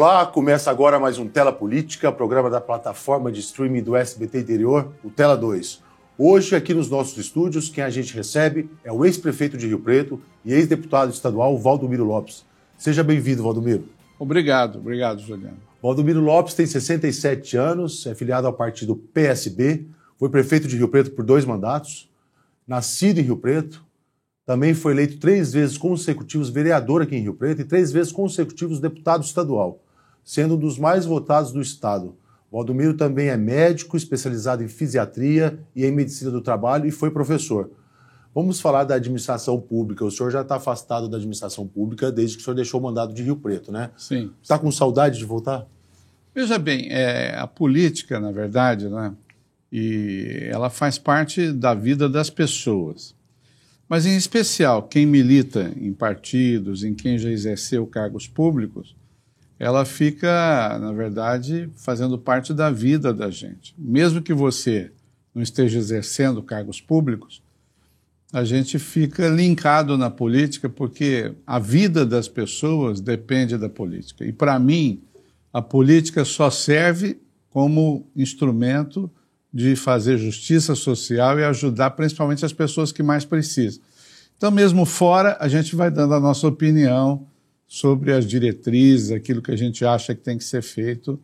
Olá, começa agora mais um Tela Política, programa da plataforma de streaming do SBT Interior, o Tela 2. Hoje, aqui nos nossos estúdios, quem a gente recebe é o ex-prefeito de Rio Preto e ex-deputado estadual Valdomiro Lopes. Seja bem-vindo, Valdomiro. Obrigado, obrigado, Juliano. Valdomiro Lopes tem 67 anos, é filiado ao partido PSB, foi prefeito de Rio Preto por dois mandatos, nascido em Rio Preto, também foi eleito três vezes consecutivos vereador aqui em Rio Preto e três vezes consecutivos deputado estadual, sendo um dos mais votados do estado. Valdomiro também é médico, especializado em fisiatria e em medicina do trabalho e foi professor. Vamos falar da administração pública. O senhor já está afastado da administração pública desde que o senhor deixou o mandado de Rio Preto, né? Sim. Está com saudade de voltar? Veja bem, é, a política, na verdade, né, e ela faz parte da vida das pessoas. Mas, em especial, quem milita em partidos, em quem já exerceu cargos públicos, ela fica, na verdade, fazendo parte da vida da gente. Mesmo que você não esteja exercendo cargos públicos, a gente fica linkado na política porque a vida das pessoas depende da política. E, para mim, a política só serve como instrumento de fazer justiça social e ajudar principalmente as pessoas que mais precisam. Então, mesmo fora, a gente vai dando a nossa opinião sobre as diretrizes, aquilo que a gente acha que tem que ser feito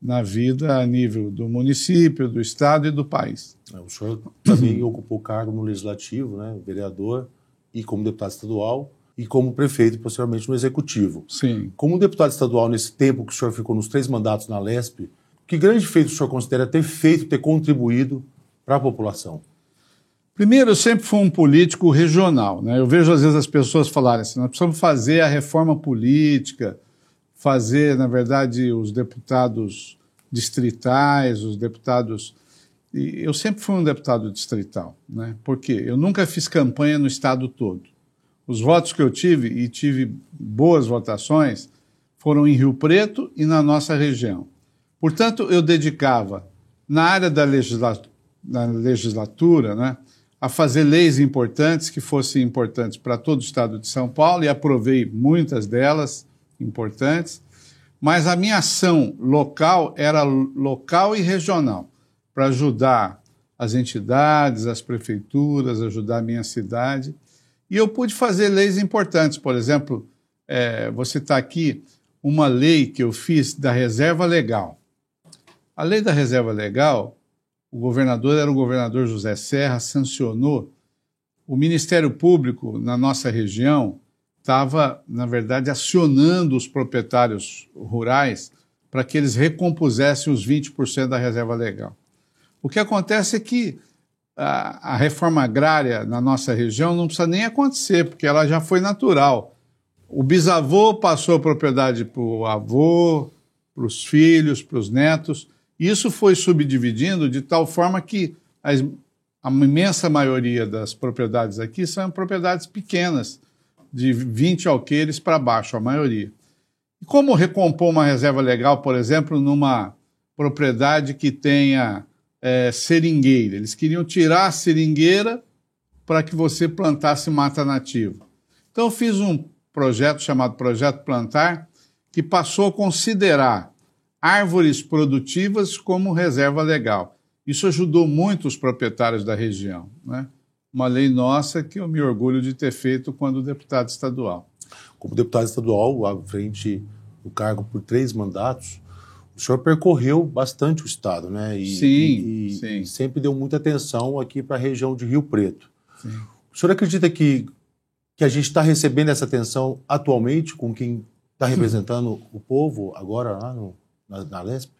na vida a nível do município, do estado e do país. É, o senhor também ocupou cargo no legislativo, né, vereador e como deputado estadual e como prefeito posteriormente no executivo. Sim. Como deputado estadual nesse tempo que o senhor ficou nos três mandatos na Lesp, que grande feito o senhor considera ter feito, ter contribuído para a população? Primeiro, eu sempre fui um político regional. Né? Eu vejo às vezes as pessoas falarem assim: nós precisamos fazer a reforma política, fazer, na verdade, os deputados distritais, os deputados. E eu sempre fui um deputado distrital, né? Porque eu nunca fiz campanha no estado todo. Os votos que eu tive, e tive boas votações, foram em Rio Preto e na nossa região. Portanto, eu dedicava, na área da, legisla da legislatura, né, a fazer leis importantes que fossem importantes para todo o estado de São Paulo e aprovei muitas delas importantes, mas a minha ação local era local e regional para ajudar as entidades, as prefeituras, ajudar a minha cidade. E eu pude fazer leis importantes, por exemplo, é, você está aqui uma lei que eu fiz da reserva legal. A lei da reserva legal, o governador era o governador José Serra, sancionou. O Ministério Público, na nossa região, estava, na verdade, acionando os proprietários rurais para que eles recompusessem os 20% da reserva legal. O que acontece é que a, a, reforma agrária na nossa região não precisa nem acontecer, porque ela já foi natural. O bisavô passou a propriedade para o avô, para os filhos, para os netos. Isso foi subdividindo de tal forma que a imensa maioria das propriedades aqui são propriedades pequenas, de 20 alqueires para baixo, a maioria. E como recompor uma reserva legal, por exemplo, numa propriedade que tenha é, seringueira? Eles queriam tirar a seringueira para que você plantasse mata nativa. Então, eu fiz um projeto chamado Projeto Plantar, que passou a considerar árvores produtivas como reserva legal. Isso ajudou muito os proprietários da região. Né? Uma lei nossa que eu me orgulho de ter feito quando deputado estadual. Como deputado estadual, à frente do cargo por três mandatos, o senhor percorreu bastante o estado, né? E, sim, e, sim. E sempre deu muita atenção aqui para a região de Rio Preto. Sim. O senhor acredita que, que a gente está recebendo essa atenção atualmente com quem está representando o povo agora lá no, na, na Lesp?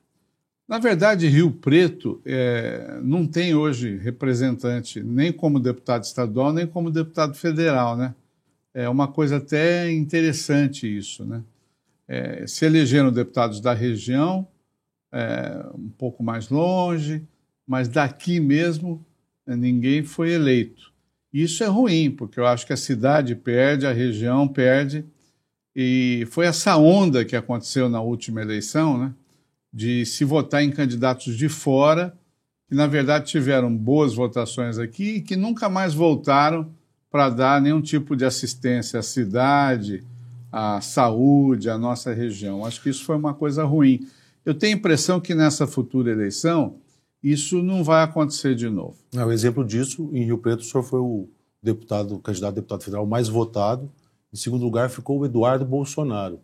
Na verdade, Rio Preto é, não tem hoje representante nem como deputado estadual, nem como deputado federal, né? É uma coisa até interessante isso, né? É, se elegeram deputados da região, é, um pouco mais longe, mas daqui mesmo é, ninguém foi eleito. Isso é ruim, porque eu acho que a cidade perde, a região perde, e foi essa onda que aconteceu na última eleição, né? De se votar em candidatos de fora, que na verdade tiveram boas votações aqui e que nunca mais voltaram para dar nenhum tipo de assistência à cidade, a saúde, a nossa região. Acho que isso foi uma coisa ruim. Eu tenho a impressão que nessa futura eleição isso não vai acontecer de novo. É, o exemplo disso, em Rio Preto, o senhor foi o deputado, o candidato a deputado federal mais votado. Em segundo lugar ficou o Eduardo Bolsonaro,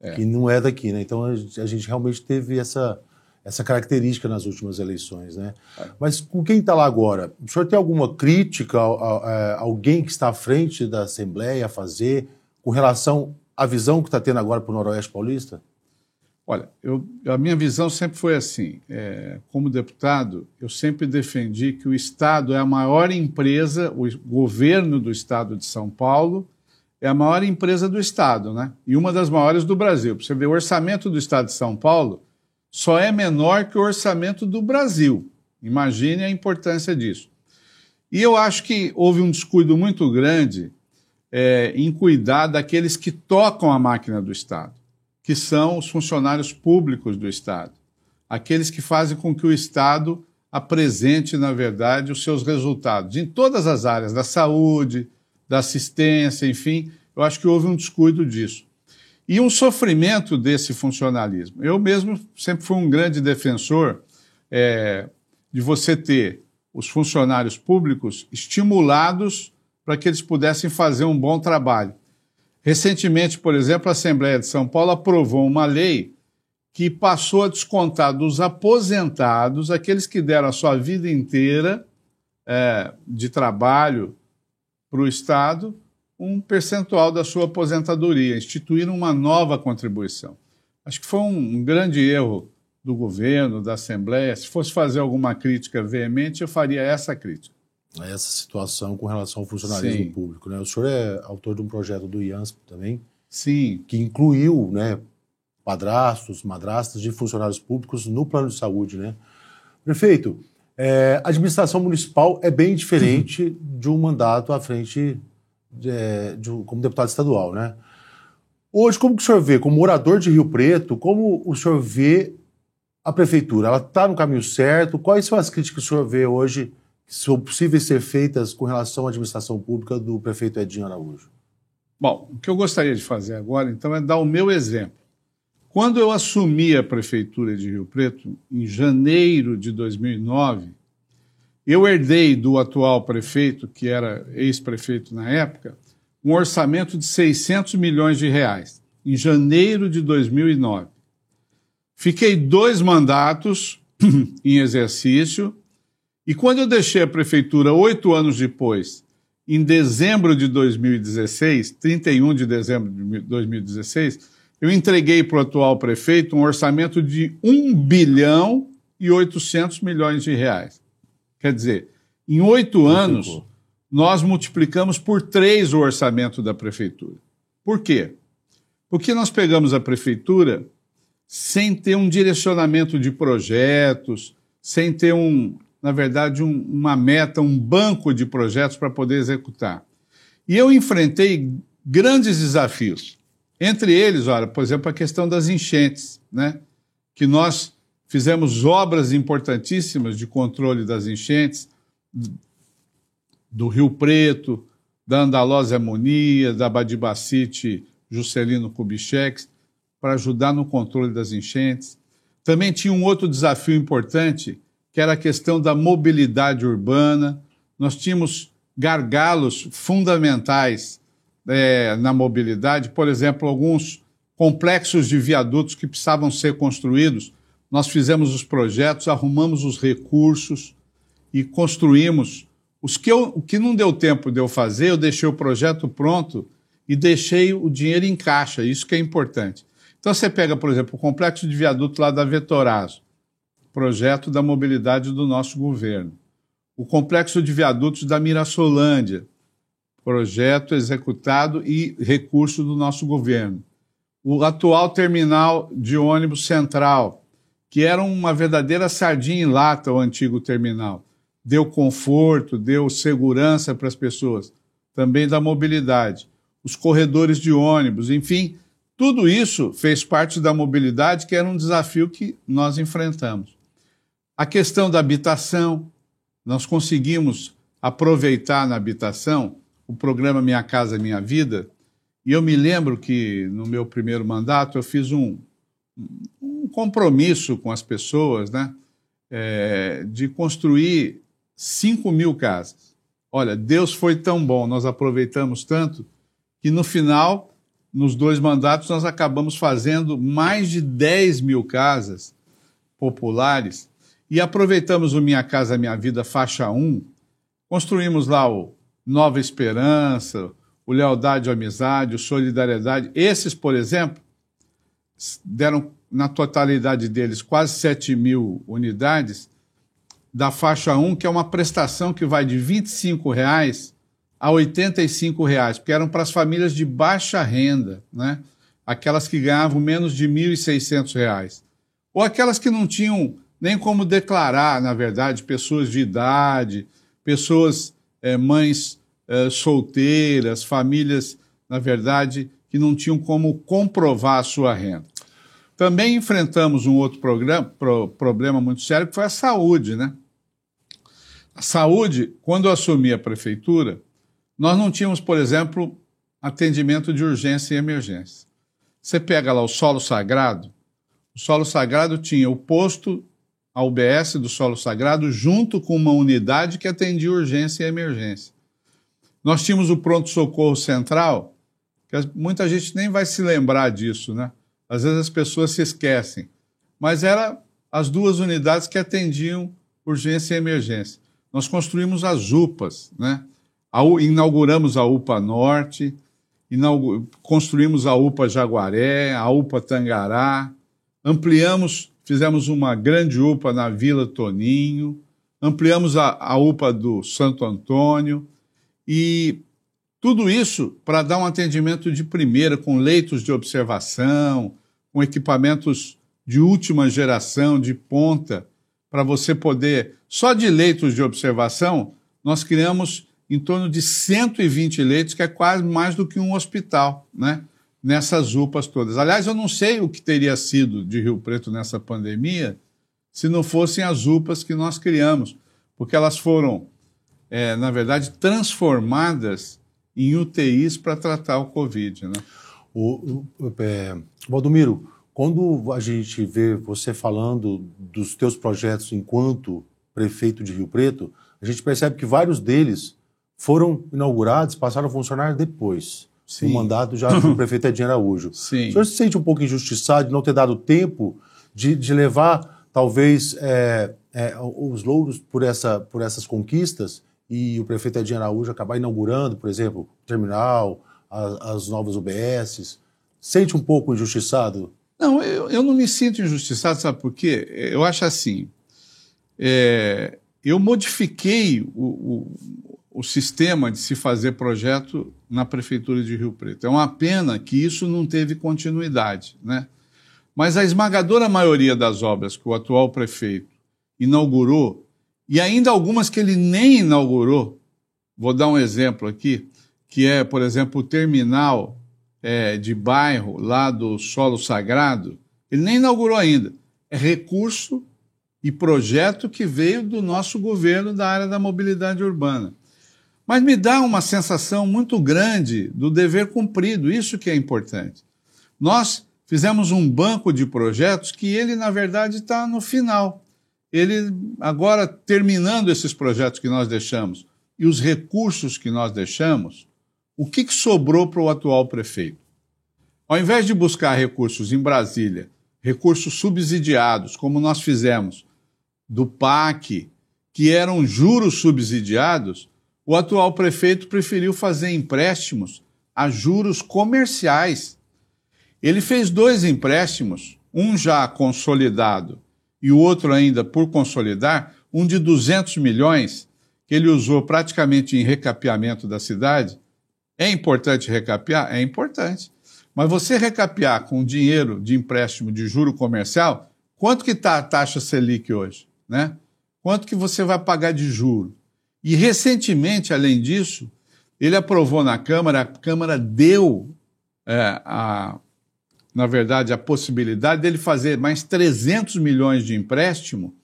é. que não é daqui, né? Então a gente realmente teve essa, essa característica nas últimas eleições, né? É. Mas com quem está lá agora, o senhor tem alguma crítica a, a, a, alguém que está à frente da Assembleia a fazer com relação à visão que está tendo agora para o Noroeste Paulista? Olha, eu, a minha visão sempre foi assim. É, como deputado, eu sempre defendi que o Estado é a maior empresa, o governo do Estado de São Paulo é a maior empresa do Estado, né? E uma das maiores do Brasil. Você vê, o orçamento do Estado de São Paulo só é menor que o orçamento do Brasil. Imagine a importância disso. E eu acho que houve um descuido muito grande é, em cuidar daqueles que tocam a máquina do Estado que são os funcionários públicos do Estado, aqueles que fazem com que o Estado apresente, na verdade, os seus resultados em todas as áreas, da saúde, da assistência, enfim, eu acho que houve um descuido disso. E um sofrimento desse funcionalismo. Eu mesmo sempre fui um grande defensor é, de você ter os funcionários públicos estimulados para que eles pudessem fazer um bom trabalho. Recentemente, por exemplo, a Assembleia de São Paulo aprovou uma lei que passou a descontar dos aposentados, aqueles que deram a sua vida inteira é, de trabalho para o Estado, um percentual da sua aposentadoria, instituindo uma nova contribuição. Acho que foi um, um grande erro do governo, da Assembleia. Se fosse fazer alguma crítica veemente, eu faria essa crítica essa situação com relação ao funcionalismo Sim. público. Né? O senhor é autor de um projeto do IANSP também, Sim. que incluiu né, padrastos, madrastas de funcionários públicos no plano de saúde. Né? Prefeito, é, a administração municipal é bem diferente uhum. de um mandato à frente de, é, de, como deputado estadual. Né? Hoje, como que o senhor vê, como morador de Rio Preto, como o senhor vê a prefeitura? Ela está no caminho certo? Quais são as críticas que o senhor vê hoje são possíveis ser feitas com relação à administração pública do prefeito Edinho Araújo? Bom, o que eu gostaria de fazer agora, então, é dar o meu exemplo. Quando eu assumi a prefeitura de Rio Preto, em janeiro de 2009, eu herdei do atual prefeito, que era ex-prefeito na época, um orçamento de 600 milhões de reais, em janeiro de 2009. Fiquei dois mandatos em exercício e quando eu deixei a prefeitura oito anos depois, em dezembro de 2016, 31 de dezembro de 2016, eu entreguei para o atual prefeito um orçamento de 1 bilhão e 800 milhões de reais. Quer dizer, em oito anos, nós multiplicamos por três o orçamento da prefeitura. Por quê? Porque nós pegamos a prefeitura sem ter um direcionamento de projetos, sem ter um, na verdade, um, uma meta, um banco de projetos para poder executar. E eu enfrentei grandes desafios. Entre eles, olha, por exemplo, a questão das enchentes, né? que nós fizemos obras importantíssimas de controle das enchentes do Rio Preto, da Andalosa Harmonia, da Badibacite Juscelino Kubitschek, para ajudar no controle das enchentes. Também tinha um outro desafio importante, que era a questão da mobilidade urbana. Nós tínhamos gargalos fundamentais é, na mobilidade, por exemplo, alguns complexos de viadutos que precisavam ser construídos. Nós fizemos os projetos, arrumamos os recursos e construímos. Os que eu, o que não deu tempo de eu fazer, eu deixei o projeto pronto e deixei o dinheiro em caixa, isso que é importante. Então você pega, por exemplo, o complexo de viaduto lá da Vetorazo projeto da mobilidade do nosso governo. O complexo de viadutos da Mirassolândia, projeto executado e recurso do nosso governo. O atual terminal de ônibus central, que era uma verdadeira sardinha em lata, o antigo terminal. Deu conforto, deu segurança para as pessoas, também da mobilidade. Os corredores de ônibus, enfim, tudo isso fez parte da mobilidade, que era um desafio que nós enfrentamos. A questão da habitação, nós conseguimos aproveitar na habitação o programa Minha Casa Minha Vida E eu me lembro que no meu primeiro mandato eu fiz um, um compromisso com as pessoas, né? É, de construir 5 mil casas. Olha, Deus foi tão bom, nós aproveitamos tanto, que no final, nos dois mandatos, nós acabamos fazendo mais de 10 mil casas populares e aproveitamos o Minha Casa Minha Vida faixa 1, construímos lá o Nova Esperança, o Lealdade e Amizade, o Solidariedade. Esses, por exemplo, deram na totalidade deles quase 7 mil unidades da faixa 1, que é uma prestação que vai de 25 reais a 85 reais, porque eram para as famílias de baixa renda, né? aquelas que ganhavam menos de 1.600 reais. Ou aquelas que não tinham nem como declarar, na verdade, pessoas de idade, pessoas, é, mães é, solteiras, famílias, na verdade, que não tinham como comprovar a sua renda. Também enfrentamos um outro programa, pro, problema muito sério, que foi a saúde. Né? A saúde, quando eu assumi a prefeitura, nós não tínhamos, por exemplo, atendimento de urgência e emergência. Você pega lá o solo sagrado, o solo sagrado tinha o posto a UBS do solo sagrado junto com uma unidade que atendia urgência e emergência. Nós tínhamos o pronto-socorro central, que muita gente nem vai se lembrar disso, né? Às vezes as pessoas se esquecem. Mas era as duas unidades que atendiam urgência e emergência. Nós construímos as UPAs, né? inauguramos a UPA Norte, construímos a UPA Jaguaré, a UPA Tangará, ampliamos fizemos uma grande UPA na Vila Toninho, ampliamos a, a UPA do Santo Antônio e tudo isso para dar um atendimento de primeira, com leitos de observação, com equipamentos de última geração, de ponta, para você poder. Só de leitos de observação, nós criamos em torno de 120 leitos, que é quase mais do que um hospital, né? Nessas UPAs todas. Aliás, eu não sei o que teria sido de Rio Preto nessa pandemia se não fossem as UPAs que nós criamos, porque elas foram, é, na verdade, transformadas em UTIs para tratar o Covid. Né? O, é, Valdomiro, quando a gente vê você falando dos teus projetos enquanto prefeito de Rio Preto, a gente percebe que vários deles foram inaugurados, passaram a funcionar depois. Sim. o mandato já do prefeito Edinho Araújo. Sim. O senhor se sente um pouco injustiçado de não ter dado tempo de, de levar, talvez, é, é, os louros por, essa, por essas conquistas e o prefeito Edinho Araújo acabar inaugurando, por exemplo, o terminal, a, as novas UBSs? Sente um pouco injustiçado? Não, eu, eu não me sinto injustiçado, sabe por quê? Eu acho assim, é, eu modifiquei o, o, o sistema de se fazer projeto na Prefeitura de Rio Preto. É uma pena que isso não teve continuidade, né? Mas a esmagadora maioria das obras que o atual prefeito inaugurou, e ainda algumas que ele nem inaugurou, vou dar um exemplo aqui, que é, por exemplo, o terminal é, de bairro lá do Solo Sagrado, ele nem inaugurou ainda. É recurso e projeto que veio do nosso governo da área da mobilidade urbana. Mas me dá uma sensação muito grande do dever cumprido, isso que é importante. Nós fizemos um banco de projetos que ele, na verdade, está no final. Ele, agora, terminando esses projetos que nós deixamos e os recursos que nós deixamos, o que, que sobrou para o atual prefeito? Ao invés de buscar recursos em Brasília, recursos subsidiados, como nós fizemos do PAC, que eram juros subsidiados, o atual prefeito preferiu fazer empréstimos a juros comerciais. Ele fez dois empréstimos, um já consolidado e o outro ainda por consolidar, um de 200 milhões, que ele usou praticamente em recapeamento da cidade. É importante recapear? É importante. Mas você recapear com dinheiro de empréstimo de juro comercial, quanto que está a taxa Selic hoje? Né? Quanto que você vai pagar de juro? E recentemente, além disso, ele aprovou na Câmara, a Câmara deu, é, a, na verdade, a possibilidade dele fazer mais 300 milhões de empréstimo,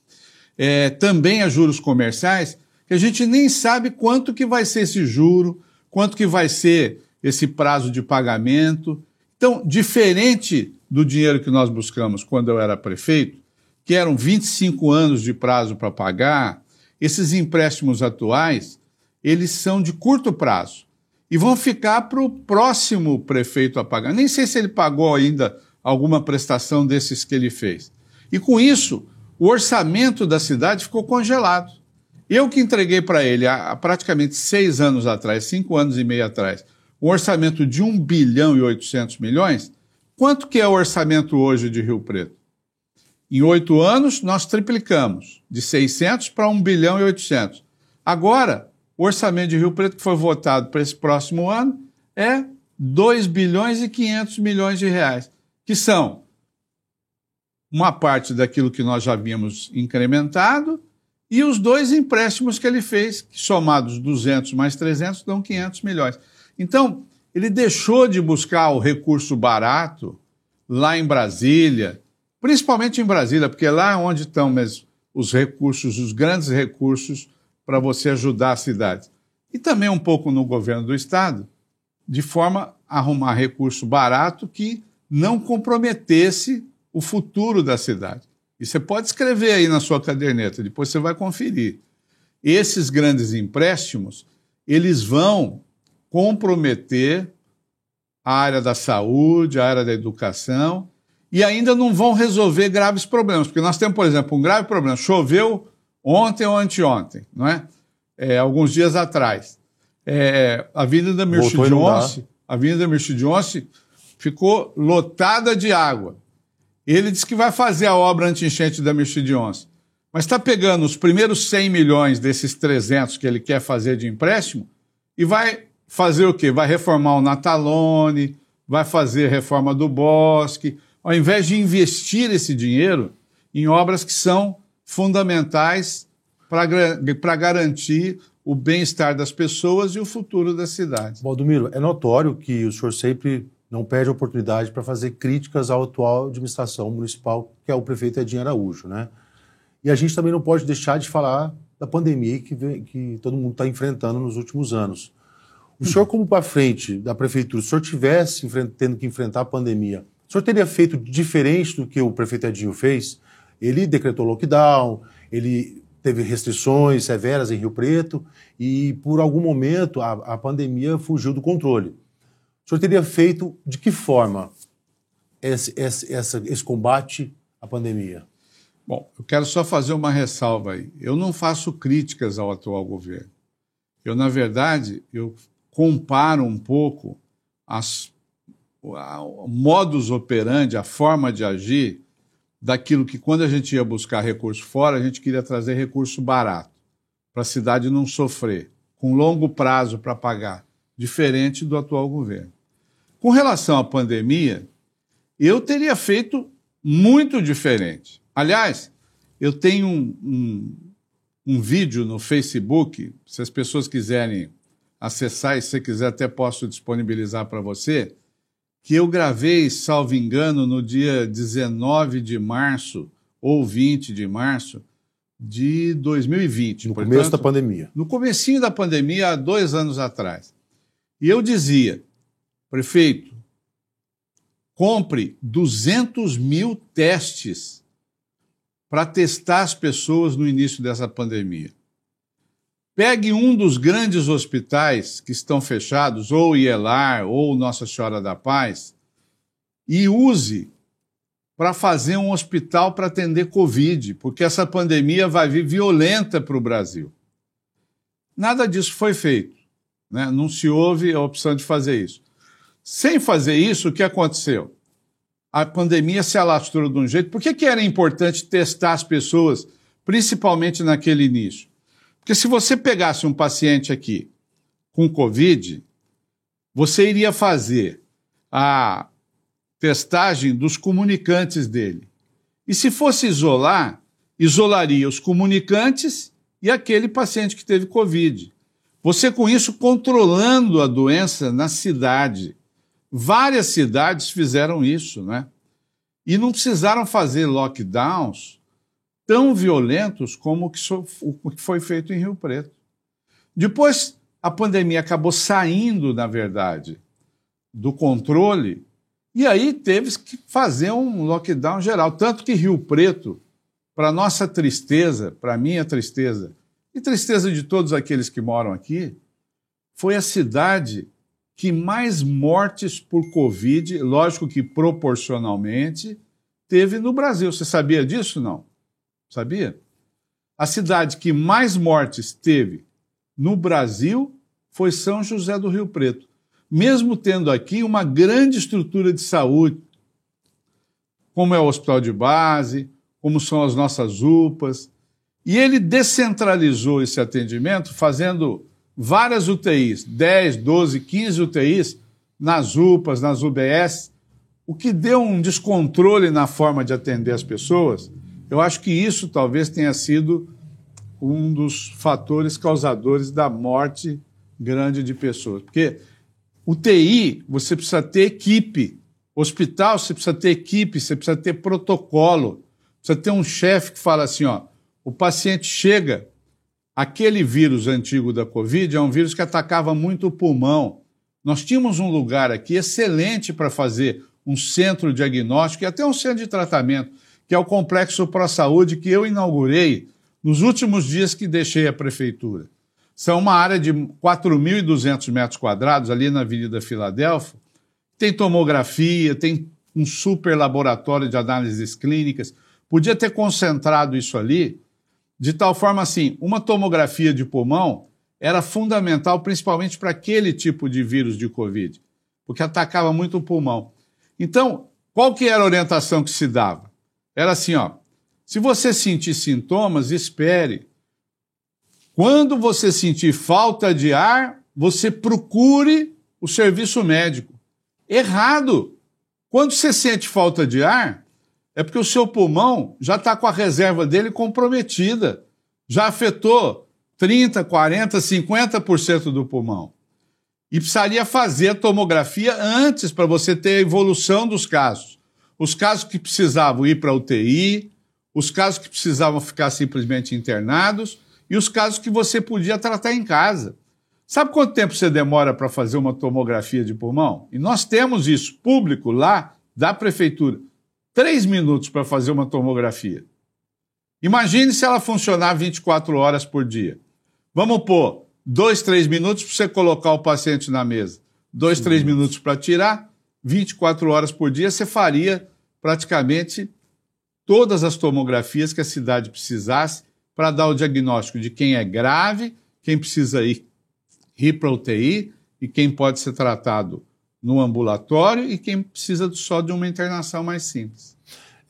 é, também a juros comerciais, que a gente nem sabe quanto que vai ser esse juro, quanto que vai ser esse prazo de pagamento. Então, diferente do dinheiro que nós buscamos quando eu era prefeito, que eram 25 anos de prazo para pagar, esses empréstimos atuais, eles são de curto prazo e vão ficar para o próximo prefeito a pagar. Nem sei se ele pagou ainda alguma prestação desses que ele fez. E com isso, o orçamento da cidade ficou congelado. Eu que entreguei para ele há, praticamente seis anos atrás, cinco anos e meio atrás, um orçamento de 1 bilhão e 800 milhões, quanto que é o orçamento hoje de Rio Preto? Em oito anos, nós triplicamos, de 600 para 1 bilhão e 800. Agora, o orçamento de Rio Preto que foi votado para esse próximo ano é 2 bilhões e 500 milhões de reais, que são uma parte daquilo que nós já havíamos incrementado e os dois empréstimos que ele fez, que somados 200 mais 300 dão 500 milhões. Então, ele deixou de buscar o recurso barato lá em Brasília, principalmente em Brasília, porque é lá onde estão os recursos, os grandes recursos para você ajudar a cidade. E também um pouco no governo do estado, de forma a arrumar recurso barato que não comprometesse o futuro da cidade. E você pode escrever aí na sua caderneta, depois você vai conferir. Esses grandes empréstimos, eles vão comprometer a área da saúde, a área da educação, e ainda não vão resolver graves problemas. Porque nós temos, por exemplo, um grave problema. Choveu ontem ou anteontem, não é? é alguns dias atrás. É, a Avenida Mircea de Once, a Avenida de Once ficou lotada de água. Ele disse que vai fazer a obra anti-enchente da Onça. Mas está pegando os primeiros 100 milhões desses 300 que ele quer fazer de empréstimo e vai fazer o quê? Vai reformar o Natalone, vai fazer reforma do Bosque, ao invés de investir esse dinheiro em obras que são fundamentais para garantir o bem-estar das pessoas e o futuro da cidade. Valdomiro, é notório que o senhor sempre não perde a oportunidade para fazer críticas à atual administração municipal, que é o prefeito Edinho Araújo, né? E a gente também não pode deixar de falar da pandemia que, vem, que todo mundo está enfrentando nos últimos anos. O senhor, como para frente da prefeitura, se o senhor tivesse tendo que enfrentar a pandemia, o senhor teria feito diferente do que o prefeito Edinho fez? Ele decretou lockdown, ele teve restrições severas em Rio Preto e, por algum momento, a, a pandemia fugiu do controle. O senhor teria feito de que forma esse, esse, essa, esse combate à pandemia? Bom, eu quero só fazer uma ressalva aí. Eu não faço críticas ao atual governo. Eu, na verdade, eu comparo um pouco as, o modus operandi, a forma de agir daquilo que quando a gente ia buscar recurso fora, a gente queria trazer recurso barato, para a cidade não sofrer, com longo prazo para pagar, diferente do atual governo. Com relação à pandemia, eu teria feito muito diferente. Aliás, eu tenho um, um, um vídeo no Facebook, se as pessoas quiserem acessar, e se quiser até posso disponibilizar para você, que eu gravei, salvo engano, no dia 19 de março ou 20 de março de 2020. No Portanto, começo da pandemia. No comecinho da pandemia, há dois anos atrás. E eu dizia, Prefeito, compre 200 mil testes para testar as pessoas no início dessa pandemia. Pegue um dos grandes hospitais que estão fechados, ou IELAR, ou Nossa Senhora da Paz, e use para fazer um hospital para atender Covid, porque essa pandemia vai vir violenta para o Brasil. Nada disso foi feito. Né? Não se houve a opção de fazer isso. Sem fazer isso, o que aconteceu? A pandemia se alastrou de um jeito. Por que, que era importante testar as pessoas, principalmente naquele início? Porque se você pegasse um paciente aqui com Covid, você iria fazer a testagem dos comunicantes dele. E se fosse isolar, isolaria os comunicantes e aquele paciente que teve Covid. Você, com isso, controlando a doença na cidade. Várias cidades fizeram isso, né? E não precisaram fazer lockdowns tão violentos como o que foi feito em Rio Preto. Depois, a pandemia acabou saindo, na verdade, do controle, e aí teve que fazer um lockdown geral. Tanto que Rio Preto, para nossa tristeza, para minha tristeza, e tristeza de todos aqueles que moram aqui, foi a cidade que mais mortes por Covid, lógico que proporcionalmente, teve no Brasil. Você sabia disso? Não. Sabia? A cidade que mais mortes teve no Brasil foi São José do Rio Preto. Mesmo tendo aqui uma grande estrutura de saúde, como é o hospital de base, como são as nossas UPAs. E ele descentralizou esse atendimento fazendo várias UTIs, 10, 12, 15 UTIs nas UPAs, nas UBS, o que deu um descontrole na forma de atender as pessoas. Eu acho que isso talvez tenha sido um dos fatores causadores da morte grande de pessoas. Porque UTI, você precisa ter equipe. Hospital, você precisa ter equipe, você precisa ter protocolo. Precisa ter um chefe que fala assim, ó, o paciente chega, Aquele vírus antigo da Covid é um vírus que atacava muito o pulmão. Nós tínhamos um lugar aqui excelente para fazer um centro diagnóstico e até um centro de tratamento, que é o Complexo Pro Saúde, que eu inaugurei nos últimos dias que deixei a prefeitura. São uma área de 4.200 metros quadrados, ali na Avenida Filadélfia. Tem tomografia, tem um super laboratório de análises clínicas. Podia ter concentrado isso ali de tal forma assim, uma tomografia de pulmão era fundamental principalmente para aquele tipo de vírus de Covid, porque atacava muito o pulmão. Então, qual que era a orientação que se dava? Era assim, ó, se você sentir sintomas, espere. Quando você sentir falta de ar, você procure o serviço médico. Errado. Quando você sente falta de ar, é porque o seu pulmão já está com a reserva dele comprometida. Já afetou 30, 40, 50% do pulmão. E precisaria fazer a tomografia antes para você ter a evolução dos casos. Os casos que precisavam ir para UTI, os casos que precisavam ficar simplesmente internados e os casos que você podia tratar em casa. Sabe quanto tempo você demora para fazer uma tomografia de pulmão? E nós temos isso público lá da prefeitura três minutos para fazer uma tomografia. Imagine se ela funcionar 24 horas por dia. Vamos pôr dois, três minutos para você colocar o paciente na mesa. Dois, três minutos para tirar, 24 horas por dia, você faria praticamente todas as tomografias que a cidade precisasse para dar o diagnóstico de quem é grave, quem precisa ir, ir para UTI e quem pode ser tratado no ambulatório e quem precisa só de uma internação mais simples.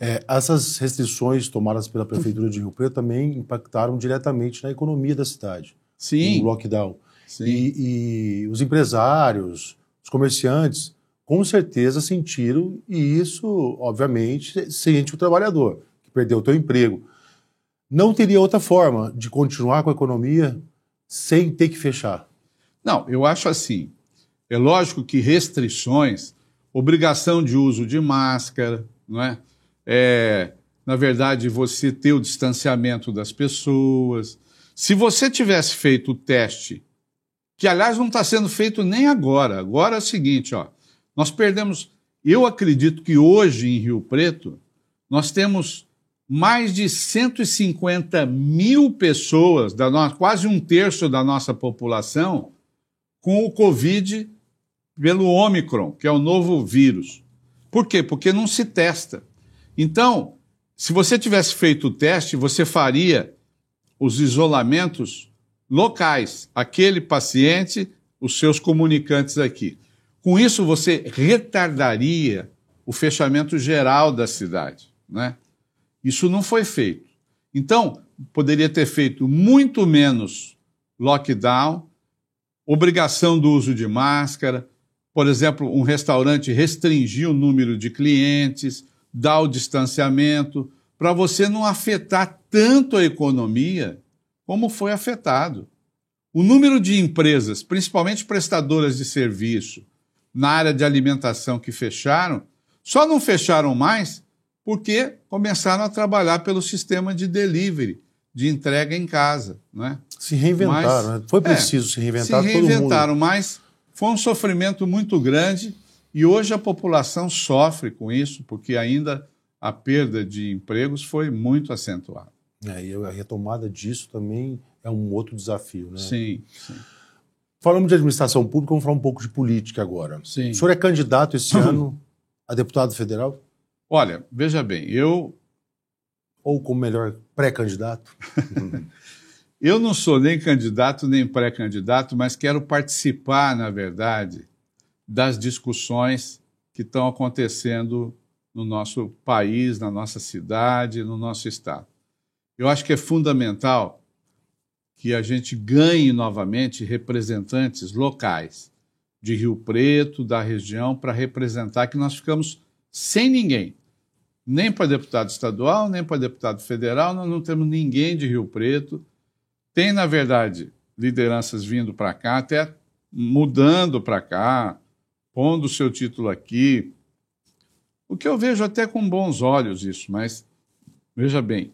É, essas restrições tomadas pela Prefeitura de Rio Preto também impactaram diretamente na economia da cidade. Sim. No lockdown. Sim. E, e os empresários, os comerciantes, com certeza sentiram, e isso, obviamente, sente o trabalhador, que perdeu o seu emprego. Não teria outra forma de continuar com a economia sem ter que fechar? Não, eu acho assim. É lógico que restrições, obrigação de uso de máscara, não é? é na verdade, você ter o distanciamento das pessoas. Se você tivesse feito o teste, que aliás não está sendo feito nem agora, agora é o seguinte, ó, nós perdemos. Eu acredito que hoje em Rio Preto nós temos mais de 150 mil pessoas, da nossa, quase um terço da nossa população, com o Covid pelo Omicron, que é o novo vírus. Por quê? Porque não se testa. Então, se você tivesse feito o teste, você faria os isolamentos locais, aquele paciente, os seus comunicantes aqui. Com isso, você retardaria o fechamento geral da cidade. Né? Isso não foi feito. Então, poderia ter feito muito menos lockdown, obrigação do uso de máscara, por exemplo, um restaurante restringir o número de clientes, dar o distanciamento, para você não afetar tanto a economia como foi afetado. O número de empresas, principalmente prestadoras de serviço, na área de alimentação que fecharam, só não fecharam mais porque começaram a trabalhar pelo sistema de delivery, de entrega em casa. Né? Se reinventaram, mas, né? foi preciso é, se reinventar. Se reinventaram, mas foi um sofrimento muito grande E hoje a população sofre com isso, porque ainda a perda de empregos foi muito acentuada. É, e a retomada disso também é um outro desafio, né? Sim, sim. Falamos de administração pública, vamos falar um pouco de política agora. Sim. O senhor é candidato esse ano a deputado federal? Olha, veja bem, eu. Ou como melhor, pré-candidato? eu não sou nem candidato nem pré-candidato, mas quero participar, na verdade, das discussões que estão acontecendo no nosso país, na nossa cidade, no nosso estado. Eu acho que é fundamental que a gente ganhe novamente representantes locais de Rio Preto, da região, para representar que nós ficamos sem ninguém. Nem para deputado estadual, nem para deputado federal, nós não temos ninguém de Rio Preto. Tem, na verdade, lideranças vindo para cá, até mudando para cá, pondo o seu título aqui. O que eu vejo até com bons olhos isso, mas veja bem,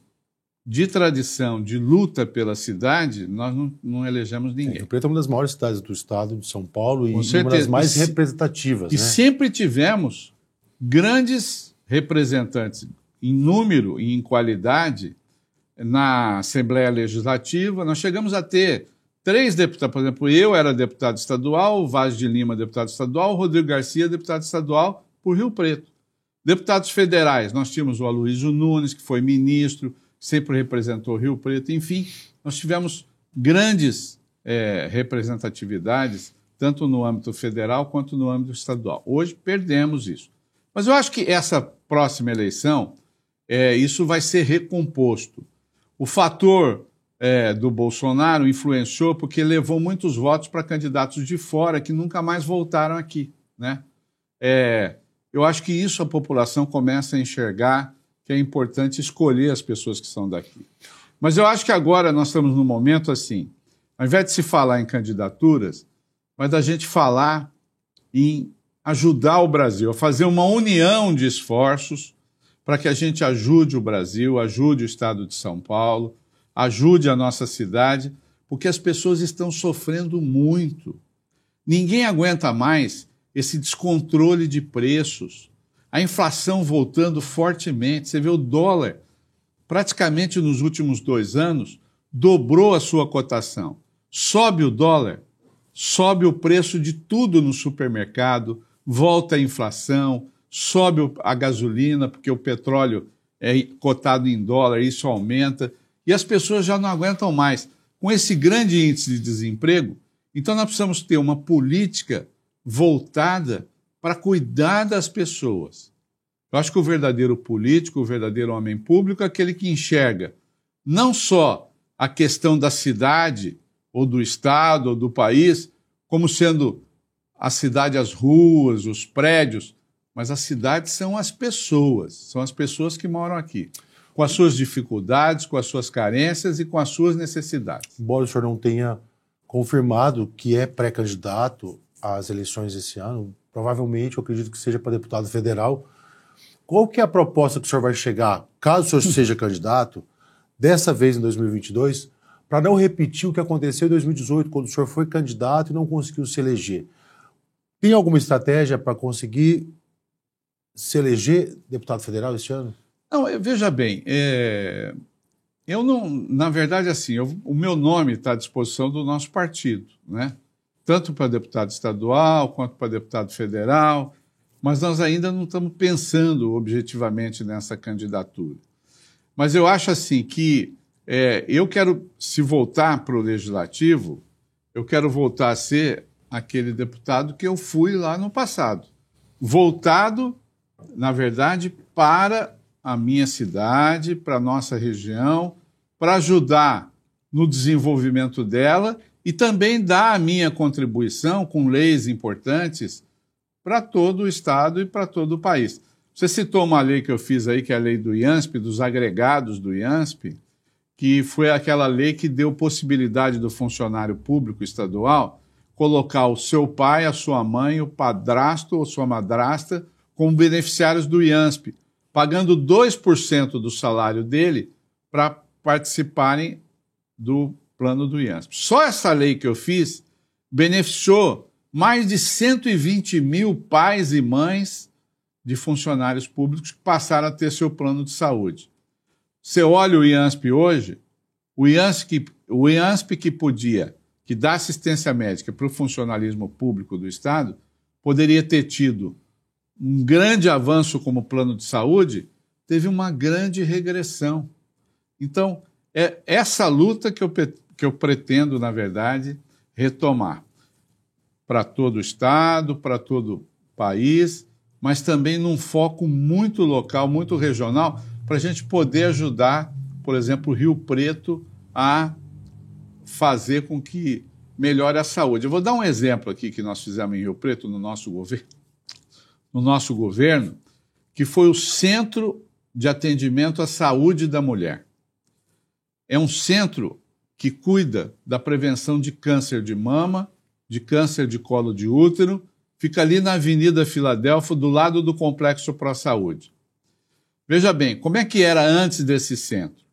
de tradição, de luta pela cidade, nós não, não elegemos ninguém. Rio Preto é uma das maiores cidades do estado de São Paulo e uma das mais representativas. E né? sempre tivemos grandes representantes em número e em qualidade na Assembleia Legislativa. Nós chegamos a ter três deputados, por exemplo, eu era deputado estadual, o Vaz de Lima, deputado estadual, o Rodrigo Garcia, deputado estadual por Rio Preto. Deputados federais, nós tínhamos o Aloysio Nunes, que foi ministro, sempre representou Rio Preto, enfim, nós tivemos grandes é, representatividades, tanto no âmbito federal quanto no âmbito estadual. Hoje perdemos isso. Mas eu acho que essa próxima eleição, é, isso vai ser recomposto. O fator é, do Bolsonaro influenciou porque levou muitos votos para candidatos de fora que nunca mais voltaram aqui. Né? É, eu acho que isso a população começa a enxergar que é importante escolher as pessoas que são daqui. Mas eu acho que agora nós estamos num momento assim, ao invés de se falar em candidaturas, mas da gente falar em ajudar o Brasil, a fazer uma união de esforços para que a gente ajude o Brasil, ajude o Estado de São Paulo, ajude a nossa cidade, porque as pessoas estão sofrendo muito. Ninguém aguenta mais esse descontrole de preços a inflação voltando fortemente. Você vê o dólar, praticamente nos últimos dois anos, dobrou a sua cotação. Sobe o dólar, sobe o preço de tudo no supermercado, volta a inflação, sobe a gasolina, porque o petróleo é cotado em dólar, isso aumenta, e as pessoas já não aguentam mais. Com esse grande índice de desemprego, então nós precisamos ter uma política voltada para cuidar das pessoas. Eu acho que o verdadeiro político, o verdadeiro homem público é aquele que enxerga não só a questão da cidade, ou do estado, ou do país, como sendo a cidade, as ruas, os prédios, mas a cidade são as pessoas, são as pessoas que moram aqui, com as suas dificuldades, com as suas carências e com as suas necessidades. Embora o senhor não tenha confirmado que é pré-candidato às eleições esse ano, provavelmente eu acredito que seja para deputado federal. Qual que é a proposta que o senhor vai chegar, caso o senhor seja candidato, dessa vez em 2022, para não repetir o que aconteceu em 2018, quando o senhor foi candidato e não conseguiu se eleger? Tem alguma estratégia para conseguir se eleger deputado federal este ano? Não, veja bem, é... eu não, na verdade, assim, eu, o meu nome está à disposição do nosso partido, né? Tanto para deputado estadual quanto para deputado federal, mas nós ainda não estamos pensando objetivamente nessa candidatura. Mas eu acho assim que é, eu quero, se voltar para o legislativo, eu quero voltar a ser aquele deputado que eu fui lá no passado. Voltado, na verdade, para a minha cidade, para a nossa região, para ajudar no desenvolvimento dela e também dar a minha contribuição com leis importantes para todo o Estado e para todo o país. Você citou uma lei que eu fiz aí, que é a lei do IANSP, dos agregados do IANSP, que foi aquela lei que deu possibilidade do funcionário público estadual colocar o seu pai, a sua mãe, o padrasto ou sua madrasta como beneficiários do IANSP, pagando 2% do salário dele para participarem do plano do IANSP. Só essa lei que eu fiz beneficiou mais de 120 mil pais e mães de funcionários públicos que passaram a ter seu plano de saúde. Você olha o IANSP hoje, o IANSP, o IANSP que podia, que dá assistência médica para o funcionalismo público do Estado, poderia ter tido um grande avanço como plano de saúde, teve uma grande regressão. Então, é essa luta que eu, que eu pretendo, na verdade, retomar para todo o Estado, para todo o país, mas também num foco muito local, muito regional, para a gente poder ajudar, por exemplo, o Rio Preto a fazer com que melhore a saúde. Eu vou dar um exemplo aqui que nós fizemos em Rio Preto, no nosso governo, no nosso governo, que foi o Centro de Atendimento à Saúde da Mulher. É um centro que cuida da prevenção de câncer de mama, de câncer de colo de útero, fica ali na Avenida Filadélfia, do lado do Complexo Pro Saúde. Veja bem, como é que era antes desse centro?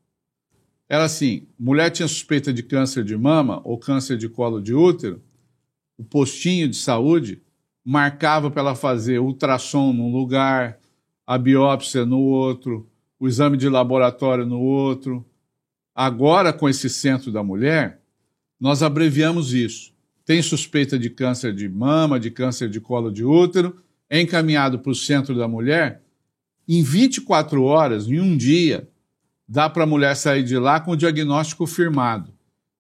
Era assim: mulher tinha suspeita de câncer de mama ou câncer de colo de útero, o postinho de saúde marcava para ela fazer ultrassom num lugar, a biópsia no outro, o exame de laboratório no outro. Agora, com esse centro da mulher, nós abreviamos isso tem suspeita de câncer de mama, de câncer de colo de útero, é encaminhado para o centro da mulher, em 24 horas, em um dia, dá para a mulher sair de lá com o diagnóstico firmado.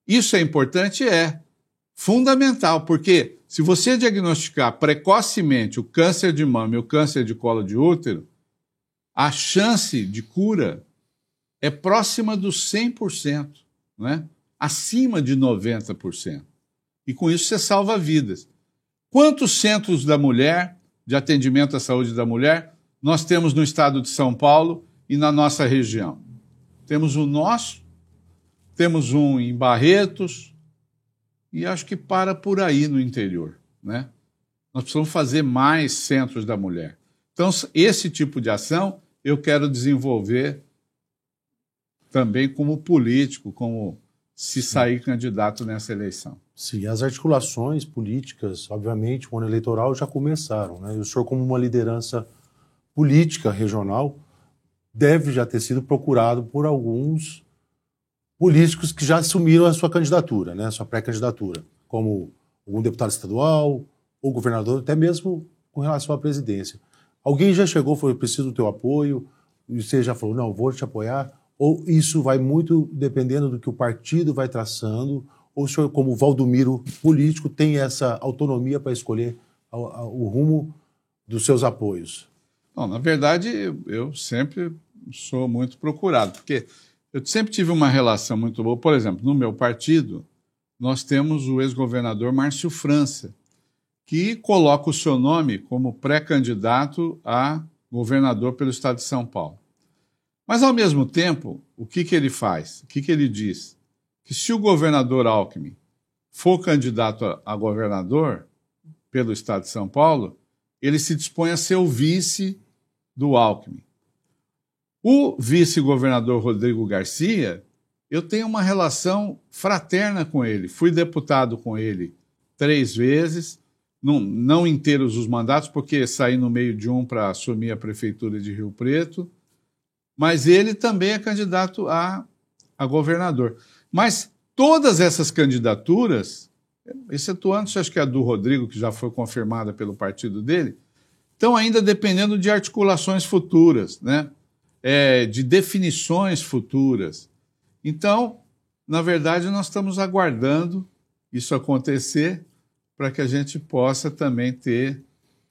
Isso é importante? É. Fundamental, porque se você diagnosticar precocemente o câncer de mama e o câncer de colo de útero, a chance de cura é próxima dos 100%, né? acima de 90%. E com isso você salva vidas. Quantos centros da mulher, de atendimento à saúde da mulher, nós temos no estado de São Paulo e na nossa região? Temos o nosso, temos um em Barretos e acho que para por aí no interior, né? Nós precisamos fazer mais centros da mulher. Então, esse tipo de ação eu quero desenvolver também como político, como se sair candidato nessa eleição. Sim, as articulações políticas, obviamente, o ano eleitoral já começaram. Né? E o senhor, como uma liderança política regional, deve já ter sido procurado por alguns políticos que já assumiram a sua candidatura, né? a sua pré-candidatura, como algum deputado estadual ou governador, até mesmo com relação à presidência. Alguém já chegou, foi preciso do teu apoio, e você já falou, não, vou te apoiar, ou isso vai muito dependendo do que o partido vai traçando, ou o senhor, como Valdomiro político, tem essa autonomia para escolher o rumo dos seus apoios? Não, na verdade, eu sempre sou muito procurado, porque eu sempre tive uma relação muito boa. Por exemplo, no meu partido, nós temos o ex-governador Márcio França, que coloca o seu nome como pré-candidato a governador pelo estado de São Paulo. Mas, ao mesmo tempo, o que, que ele faz? O que, que ele diz? que se o governador Alckmin for candidato a, a governador pelo estado de São Paulo, ele se dispõe a ser o vice do Alckmin. O vice-governador Rodrigo Garcia, eu tenho uma relação fraterna com ele. Fui deputado com ele três vezes, não, não inteiros os mandatos, porque saí no meio de um para assumir a prefeitura de Rio Preto, mas ele também é candidato a, a governador. Mas todas essas candidaturas, excetuando, acho que é a do Rodrigo, que já foi confirmada pelo partido dele, estão ainda dependendo de articulações futuras, né? É, de definições futuras. Então, na verdade, nós estamos aguardando isso acontecer para que a gente possa também ter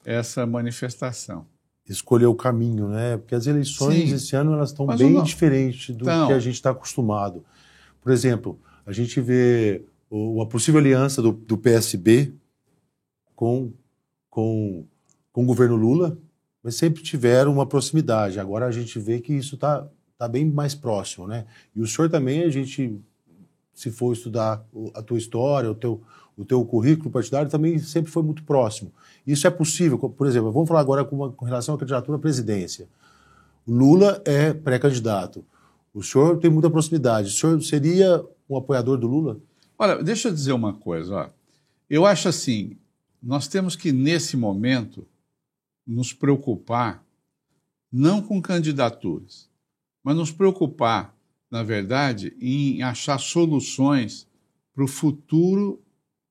essa manifestação. Escolher o caminho, né? Porque as eleições Sim, esse ano elas estão bem não... diferentes do então, que a gente está acostumado. Por exemplo, a gente vê uma possível aliança do, do PSB com, com, com o governo Lula, mas sempre tiveram uma proximidade. Agora a gente vê que isso está tá bem mais próximo, né? E o senhor também, a gente, se for estudar a tua história, o teu, o teu currículo partidário, também sempre foi muito próximo. Isso é possível, por exemplo, vamos falar agora com, uma, com relação à candidatura à presidência. Lula é pré-candidato. O senhor tem muita proximidade. O senhor seria um apoiador do Lula? Olha, deixa eu dizer uma coisa. Eu acho assim, nós temos que, nesse momento, nos preocupar não com candidaturas, mas nos preocupar, na verdade, em achar soluções para o futuro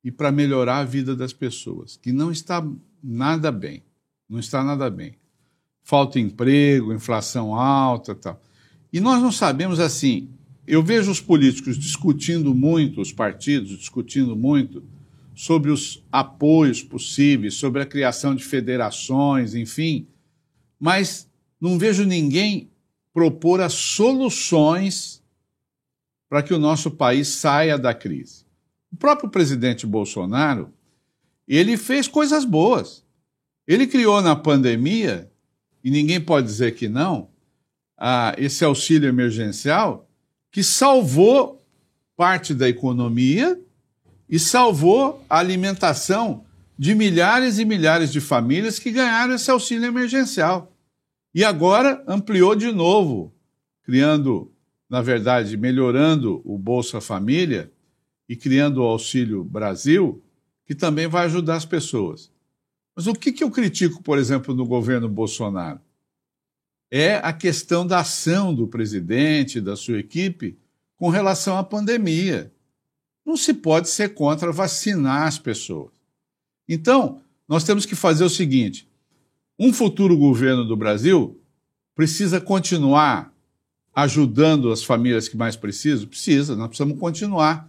e para melhorar a vida das pessoas, que não está nada bem, não está nada bem. Falta emprego, inflação alta, tal. E nós não sabemos assim. Eu vejo os políticos discutindo muito, os partidos discutindo muito sobre os apoios possíveis, sobre a criação de federações, enfim, mas não vejo ninguém propor as soluções para que o nosso país saia da crise. O próprio presidente Bolsonaro, ele fez coisas boas. Ele criou na pandemia, e ninguém pode dizer que não, ah, esse auxílio emergencial que salvou parte da economia e salvou a alimentação de milhares e milhares de famílias que ganharam esse auxílio emergencial. E agora ampliou de novo, criando, na verdade, melhorando o Bolsa Família e criando o Auxílio Brasil, que também vai ajudar as pessoas. Mas o que, eu critico, por exemplo, no governo Bolsonaro? É a questão da ação do presidente, da sua equipe, com relação à pandemia. Não se pode ser contra vacinar as pessoas. Então, nós temos que fazer o seguinte: um futuro governo do Brasil precisa continuar ajudando as famílias que mais precisam? Precisa, nós precisamos continuar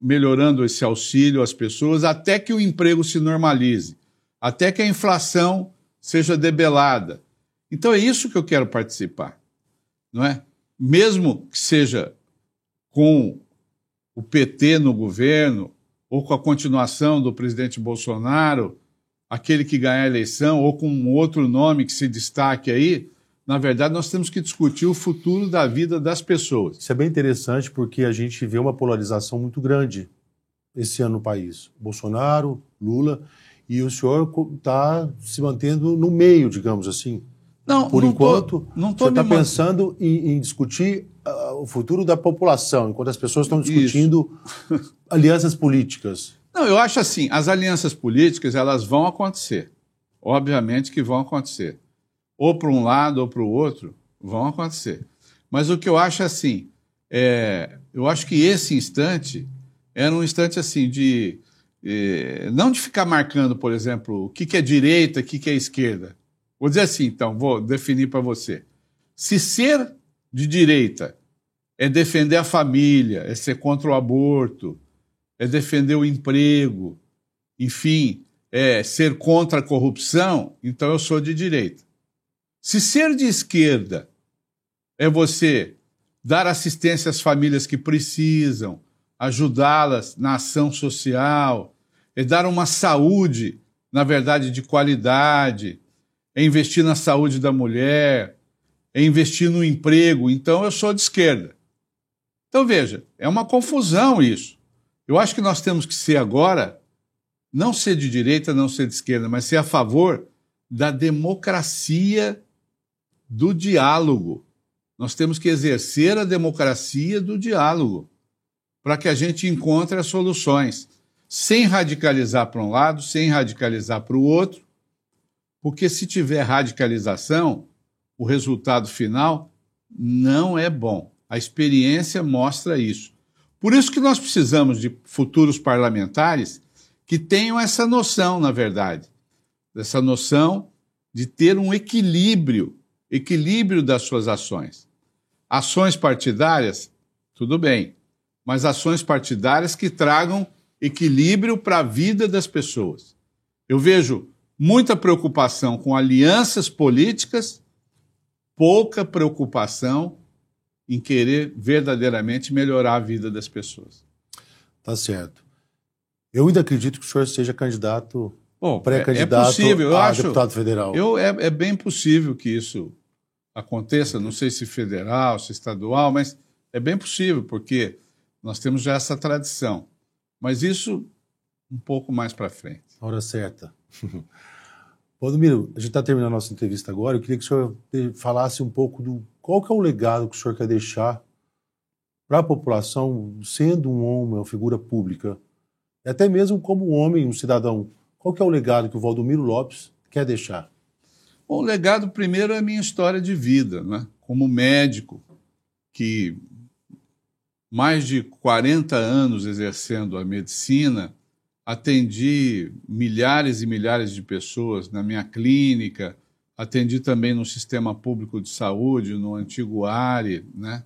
melhorando esse auxílio às pessoas até que o emprego se normalize, até que a inflação seja debelada. Então é isso que eu quero participar, não é? Mesmo que seja com o PT no governo ou com a continuação do presidente Bolsonaro, aquele que ganhar a eleição ou com um outro nome que se destaque aí, na verdade, nós temos que discutir o futuro da vida das pessoas. Isso é bem interessante porque a gente vê uma polarização muito grande esse ano no país. Bolsonaro, Lula, e o senhor está se mantendo no meio, digamos assim. Não, Por não enquanto, tô, não tô você está me pensando em, em discutir uh, o futuro da população, enquanto as pessoas estão discutindo alianças políticas. Não, eu acho assim, as alianças políticas, elas vão acontecer. Obviamente que vão acontecer. Ou para um lado ou para o outro, vão acontecer. Mas o que eu acho assim, é, eu acho que esse instante era um instante assim de é, não de ficar marcando, por exemplo, o que, que é direita, o que, que é esquerda. Vou dizer assim, então, vou definir para você. Se ser de direita é defender a família, é ser contra o aborto, é defender o emprego, enfim, é ser contra a corrupção, então eu sou de direita. Se ser de esquerda é você dar assistência às famílias que precisam, ajudá-las na ação social, é dar uma saúde, na verdade, de qualidade, é investir na saúde da mulher, é investir no emprego. Então eu sou de esquerda. Então veja, é uma confusão isso. Eu acho que nós temos que ser agora, não ser de direita, não ser de esquerda, mas ser a favor da democracia do diálogo. Nós temos que exercer a democracia do diálogo para que a gente encontre as soluções, sem radicalizar para um lado, sem radicalizar para o outro, porque se tiver radicalização, o resultado final não é bom. A experiência mostra isso. Por isso que nós precisamos de futuros parlamentares que tenham essa noção, na verdade, dessa noção de ter um equilíbrio, equilíbrio das suas ações. Ações partidárias, tudo bem, mas ações partidárias que tragam equilíbrio para a vida das pessoas. Eu vejo muita preocupação com alianças políticas, pouca preocupação em querer verdadeiramente melhorar a vida das pessoas. Tá certo. Eu ainda acredito que o senhor seja candidato, pré-candidato é, é possível, a acho, deputado federal. Eu, é, é bem possível que isso aconteça, não sei se federal, se estadual, mas é bem possível, porque nós temos já essa tradição. Mas isso um pouco mais para frente. hora certa. Valdomiro, a gente está terminando a nossa entrevista agora. Eu queria que o senhor falasse um pouco do qual que é o legado que o senhor quer deixar para a população, sendo um homem, uma figura pública, até mesmo como um homem, um cidadão Qual que é o legado que o Valdomiro Lopes quer deixar? Bom, o legado primeiro é a minha história de vida, né? como médico, que mais de 40 anos exercendo a medicina, atendi milhares e milhares de pessoas na minha clínica, atendi também no sistema público de saúde, no antigo ARE, né?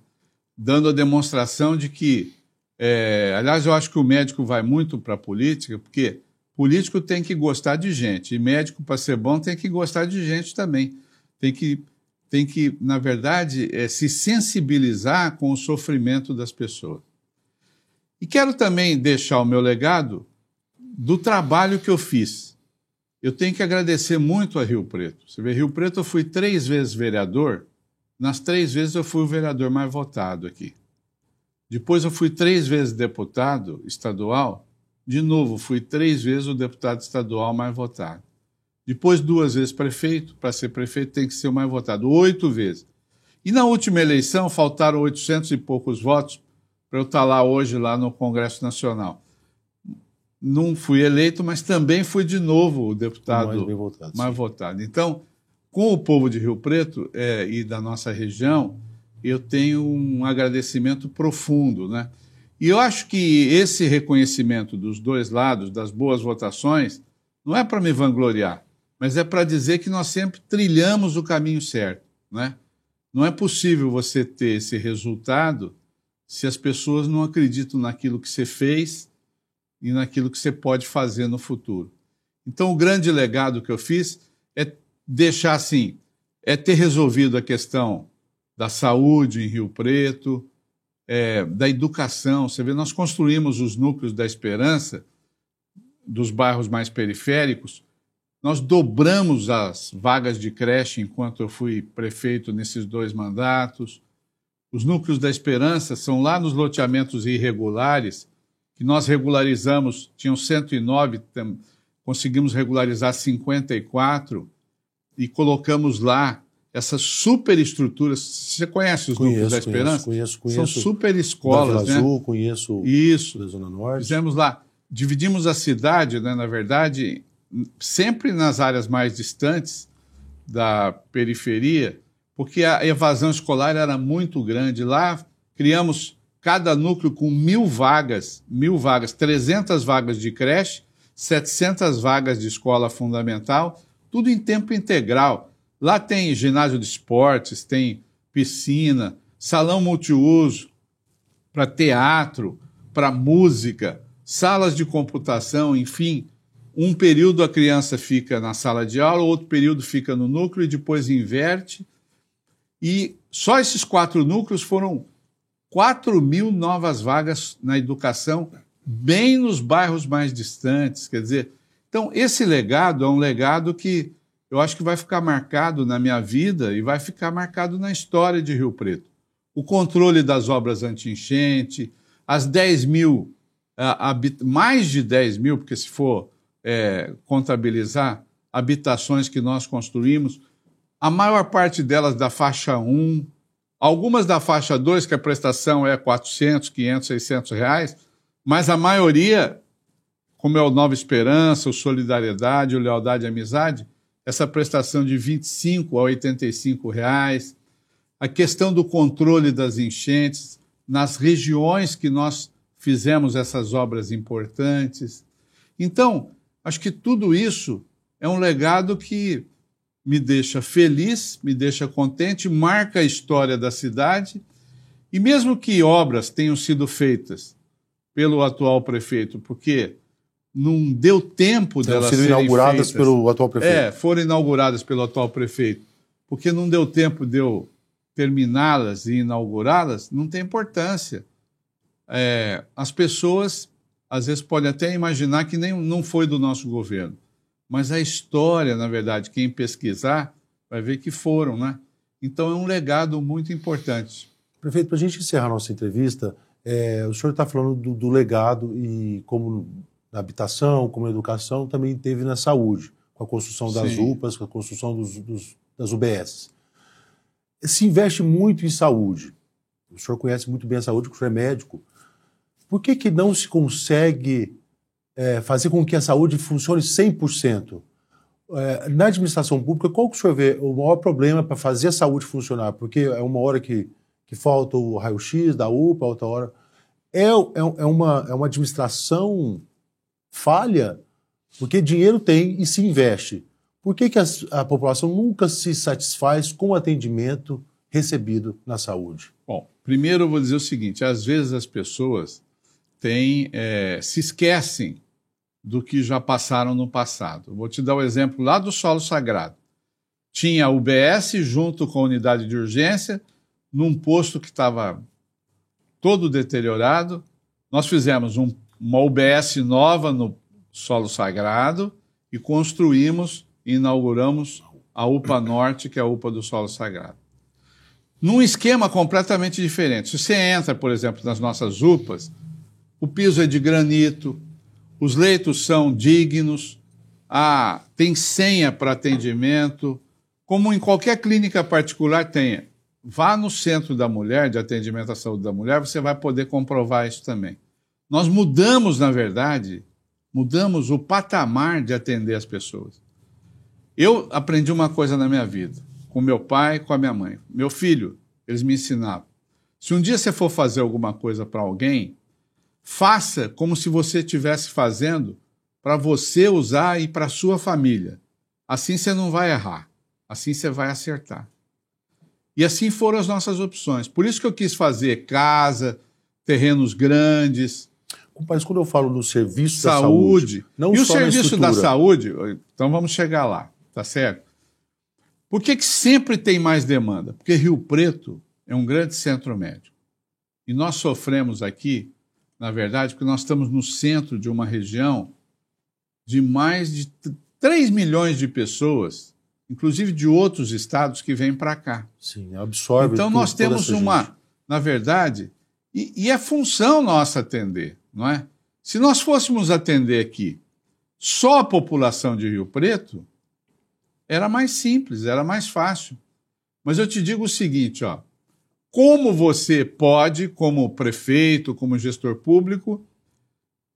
dando a demonstração de que, é, aliás, eu acho que o médico vai muito para a política, porque político tem que gostar de gente, e médico, para ser bom, tem que gostar de gente também. Tem que, tem que na verdade, é, se sensibilizar com o sofrimento das pessoas. E quero também deixar o meu legado do trabalho que eu fiz. Eu tenho que agradecer muito a Rio Preto. Você vê, Rio Preto eu fui três vezes vereador, nas três vezes eu fui o vereador mais votado aqui. Depois eu fui três vezes deputado estadual, de novo, fui três vezes o deputado estadual mais votado. Depois, duas vezes prefeito. Para ser prefeito, tem que ser o mais votado. Oito vezes. E na última eleição, faltaram 800 e poucos votos para eu estar lá hoje, lá no Congresso Nacional. Não fui eleito, mas também fui de novo o deputado mais, votado, mais votado. Então, com o povo de Rio Preto é, e da nossa região, eu tenho um agradecimento profundo, né? E eu acho que esse reconhecimento dos dois lados, das boas votações, não é para me vangloriar, mas é para dizer que nós sempre trilhamos o caminho certo. Né? Não é possível você ter esse resultado se as pessoas não acreditam naquilo que você fez e naquilo que você pode fazer no futuro. Então, o grande legado que eu fiz é deixar assim: é ter resolvido a questão da saúde em Rio Preto, é, da educação. Você vê, nós construímos os núcleos da esperança dos bairros mais periféricos. Nós dobramos as vagas de creche enquanto eu fui prefeito nesses dois mandatos. Os núcleos da esperança são lá nos loteamentos irregulares, que nós regularizamos, tinham 109, conseguimos regularizar 54 e colocamos lá essas super estruturas. Você conhece os conheço, núcleos da Esperança? Conheço, conheço. São super escolas, né? Azul, conheço Isso. da Zona Norte. Fizemos lá. Dividimos a cidade, né, na verdade, sempre nas áreas mais distantes da periferia, porque a evasão escolar era muito grande. Lá criamos cada núcleo com mil vagas, mil vagas, 300 vagas de creche, 700 vagas de escola fundamental, tudo em tempo integral. Lá tem ginásio de esportes, tem piscina, salão multiuso para teatro, para música, salas de computação, enfim. Um período a criança fica na sala de aula, outro período fica no núcleo e depois inverte. E só esses quatro núcleos foram 4 mil novas vagas na educação, bem nos bairros mais distantes. Quer dizer, então esse legado é um legado que eu acho que vai ficar marcado na minha vida e vai ficar marcado na história de Rio Preto. O controle das obras anti-enchente, as 10 mil, mais de 10 mil, porque se for é, contabilizar habitações que nós construímos, a maior parte delas da faixa 1, algumas da faixa 2, que a prestação é 400, 500, 600 reais, mas a maioria, como é o Nova Esperança, o Solidariedade, o Lealdade e Amizade, essa prestação de 25 a 85 reais, a questão do controle das enchentes nas regiões que nós fizemos essas obras importantes. Então, acho que tudo isso é um legado que me deixa feliz, me deixa contente, marca a história da cidade. E mesmo que obras tenham sido feitas pelo atual prefeito, porque não deu tempo Estão delas serem inauguradas feitas. pelo atual prefeito. É, foram inauguradas pelo atual prefeito. Porque não deu tempo de eu terminá-las e inaugurá-las, não tem importância. É, as pessoas, às vezes, podem até imaginar que nem, não foi do nosso governo. Mas a história, na verdade, quem pesquisar, vai ver que foram, né? Então é um legado muito importante. Prefeito, para a gente encerrar a nossa entrevista, é, o senhor está falando do, do legado e como na habitação, como na educação, também teve na saúde, com a construção das Sim. UPAs, com a construção dos, dos, das UBS. Se investe muito em saúde. O senhor conhece muito bem a saúde, porque o senhor é médico. Por que, que não se consegue é, fazer com que a saúde funcione 100%. É, na administração pública, qual que o senhor vê o maior problema para fazer a saúde funcionar? Porque é uma hora que, que falta o raio-x da UPA, outra hora. É, é, é, uma, é uma administração falha, porque dinheiro tem e se investe. Por que, que a, a população nunca se satisfaz com o atendimento recebido na saúde? Bom, primeiro eu vou dizer o seguinte: às vezes as pessoas têm, é, se esquecem do que já passaram no passado. Vou te dar o um exemplo lá do solo sagrado. Tinha UBS junto com a unidade de urgência, num posto que estava todo deteriorado. Nós fizemos um, uma UBS nova no solo sagrado e construímos e inauguramos a UPA Norte, que é a UPA do solo sagrado. Num esquema completamente diferente. Se você entra, por exemplo, nas nossas UPAs, o piso é de granito, os leitos são dignos, ah, tem senha para atendimento, como em qualquer clínica particular tenha. Vá no centro da mulher, de atendimento à saúde da mulher, você vai poder comprovar isso também. Nós mudamos, na verdade, mudamos o patamar de atender as pessoas. Eu aprendi uma coisa na minha vida, com meu pai, com a minha mãe. Meu filho, eles me ensinavam. Se um dia você for fazer alguma coisa para alguém, Faça como se você estivesse fazendo para você usar e para sua família. Assim você não vai errar. Assim você vai acertar. E assim foram as nossas opções. Por isso que eu quis fazer casa, terrenos grandes. Mas quando eu falo no serviço saúde, da saúde, não e só o serviço da saúde, então vamos chegar lá, tá certo? Por que, que sempre tem mais demanda? Porque Rio Preto é um grande centro médico. E nós sofremos aqui na verdade, porque nós estamos no centro de uma região de mais de 3 milhões de pessoas, inclusive de outros estados que vêm para cá. Sim, absorve. Então nós temos uma, gente. na verdade, e, e é função nossa atender, não é? Se nós fôssemos atender aqui só a população de Rio Preto, era mais simples, era mais fácil. Mas eu te digo o seguinte, ó, como você pode, como prefeito, como gestor público,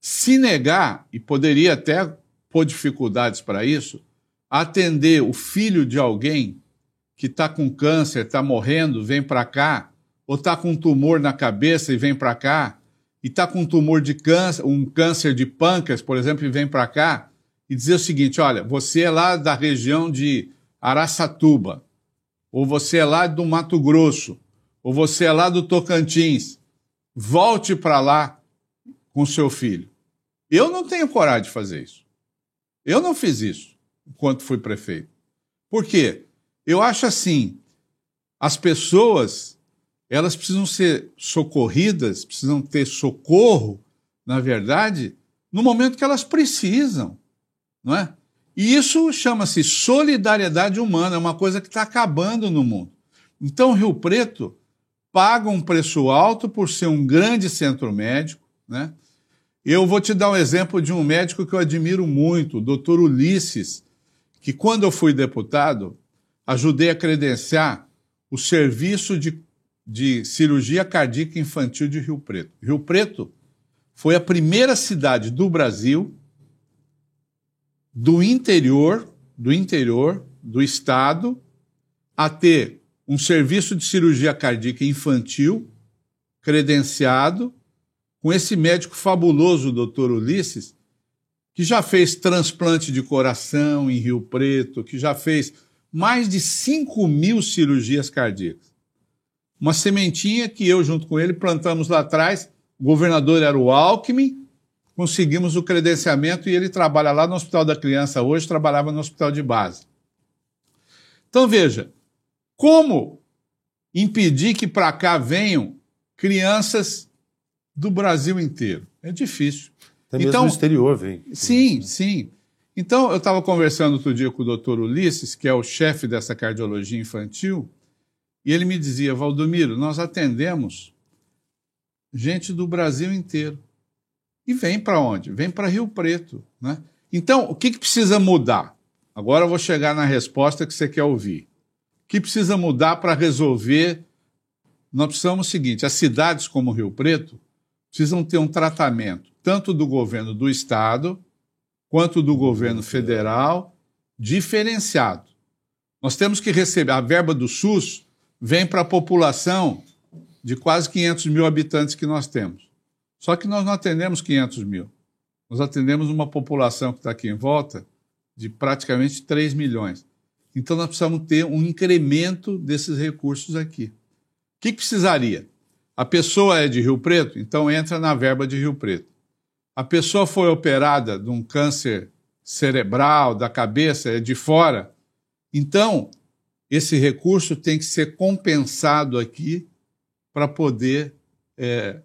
se negar, e poderia até pôr dificuldades para isso, atender o filho de alguém que está com câncer, está morrendo, vem para cá, ou está com um tumor na cabeça e vem para cá, e está com um tumor de câncer, um câncer de pâncreas, por exemplo, e vem para cá, e dizer o seguinte: olha, você é lá da região de Araçatuba, ou você é lá do Mato Grosso, ou você é lá do Tocantins, volte para lá com seu filho. Eu não tenho coragem de fazer isso. Eu não fiz isso enquanto fui prefeito. Por quê? Eu acho assim, as pessoas, elas precisam ser socorridas, precisam ter socorro, na verdade, no momento que elas precisam, não é? E isso chama-se solidariedade humana, é uma coisa que está acabando no mundo. Então, Rio Preto paga um preço alto por ser um grande centro médico, né? Eu vou te dar um exemplo de um médico que eu admiro muito, o doutor Ulisses, que quando eu fui deputado, ajudei a credenciar o serviço de, de cirurgia cardíaca infantil de Rio Preto. Rio Preto foi a primeira cidade do Brasil, do interior, do interior do estado, a ter um serviço de cirurgia cardíaca infantil, credenciado, com esse médico fabuloso, o doutor Ulisses, que já fez transplante de coração em Rio Preto, que já fez mais de 5 mil cirurgias cardíacas. Uma sementinha que eu, junto com ele, plantamos lá atrás. O governador era o Alckmin, conseguimos o credenciamento e ele trabalha lá no Hospital da Criança hoje, trabalhava no Hospital de Base. Então, veja, como impedir que para cá venham crianças do Brasil inteiro? É difícil. Até então, exterior vem. Sim, sim. Então, eu estava conversando outro dia com o doutor Ulisses, que é o chefe dessa cardiologia infantil, e ele me dizia, Valdomiro, nós atendemos gente do Brasil inteiro. E vem para onde? Vem para Rio Preto. Né? Então, o que, que precisa mudar? Agora eu vou chegar na resposta que você quer ouvir que precisa mudar para resolver? Nós precisamos o seguinte: as cidades como Rio Preto precisam ter um tratamento tanto do governo do Estado quanto do governo federal, diferenciado. Nós temos que receber a verba do SUS vem para a população de quase 500 mil habitantes que nós temos. Só que nós não atendemos 500 mil. Nós atendemos uma população que está aqui em volta de praticamente 3 milhões. Então nós precisamos ter um incremento desses recursos aqui. O que, que precisaria? A pessoa é de Rio Preto, então entra na verba de Rio Preto. A pessoa foi operada de um câncer cerebral, da cabeça, é de fora. Então, esse recurso tem que ser compensado aqui para poder é,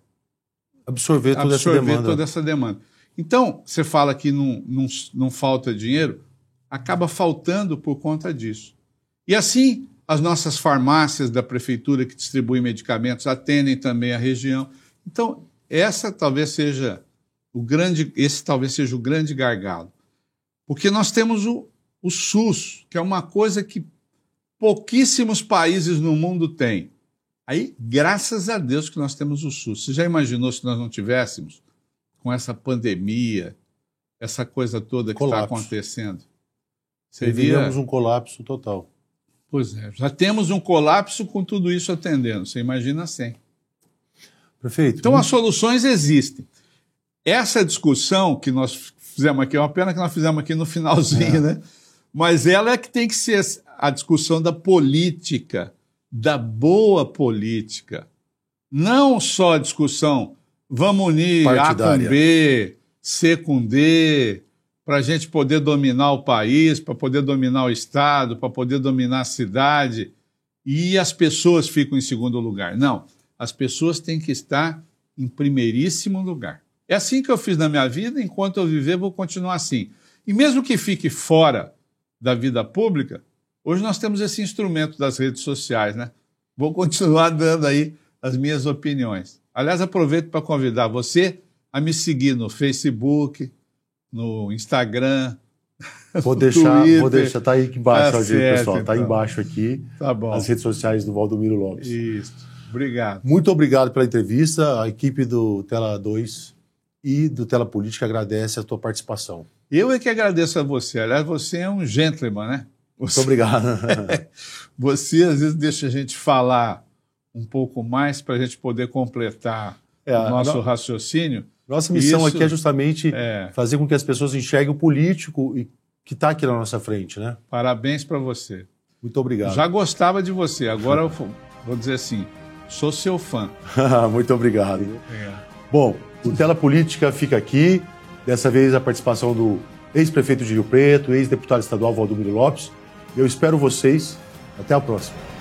absorver, toda, absorver essa demanda. toda essa demanda. Então, você fala que não, não, não falta dinheiro, acaba faltando por conta disso. E assim, as nossas farmácias da prefeitura que distribuem medicamentos atendem também a região. Então, essa talvez seja o grande, esse talvez seja o grande gargalo. Porque nós temos o, o SUS, que é uma coisa que pouquíssimos países no mundo têm. Aí, graças a Deus que nós temos o SUS. Você já imaginou se nós não tivéssemos? Com essa pandemia, essa coisa toda que está acontecendo. Seria... Teríamos um colapso total. Pois é, já temos um colapso com tudo isso atendendo. Você imagina sem. Perfeito. Então, as soluções existem. Essa discussão que nós fizemos aqui, é uma pena que nós fizemos aqui no finalzinho, é. né? Mas ela é que tem que ser a discussão da política, da boa política. Não só a discussão, vamos unir Partidária. A com B, C com D, para a gente poder dominar o país, para poder dominar o Estado, para poder dominar a cidade, e as pessoas ficam em segundo lugar. Não, as pessoas têm que estar em primeiríssimo lugar. É assim que eu fiz na minha vida, enquanto eu viver, vou continuar assim. E mesmo que fique fora da vida pública, hoje nós temos esse instrumento das redes sociais, né? Vou continuar dando aí as minhas opiniões. Aliás, aproveito para convidar você a me seguir no Facebook, no Instagram. Vou deixar, Twitter. vou deixar, tá aí embaixo, tá certo, pessoal, tá então. tá embaixo aqui, tá bom. as redes sociais do Valdomiro Lopes. Isso, obrigado. Muito obrigado pela entrevista, a equipe do Tela 2 e do Tela Política agradece a tua participação. Eu é que agradeço a você, aliás, você é um gentleman, né? Você... Muito obrigado. você às vezes deixa a gente falar um pouco mais para a gente poder completar é, o nosso raciocínio. Nossa missão Isso, aqui é justamente é. fazer com que as pessoas enxerguem o político que está aqui na nossa frente, né? Parabéns para você. Muito obrigado. Já gostava de você, agora eu vou dizer assim, sou seu fã. Muito obrigado. É. Bom, o Tela Política fica aqui. Dessa vez a participação do ex-prefeito de Rio Preto, ex-deputado estadual Valdomiro Lopes. Eu espero vocês. Até a próxima.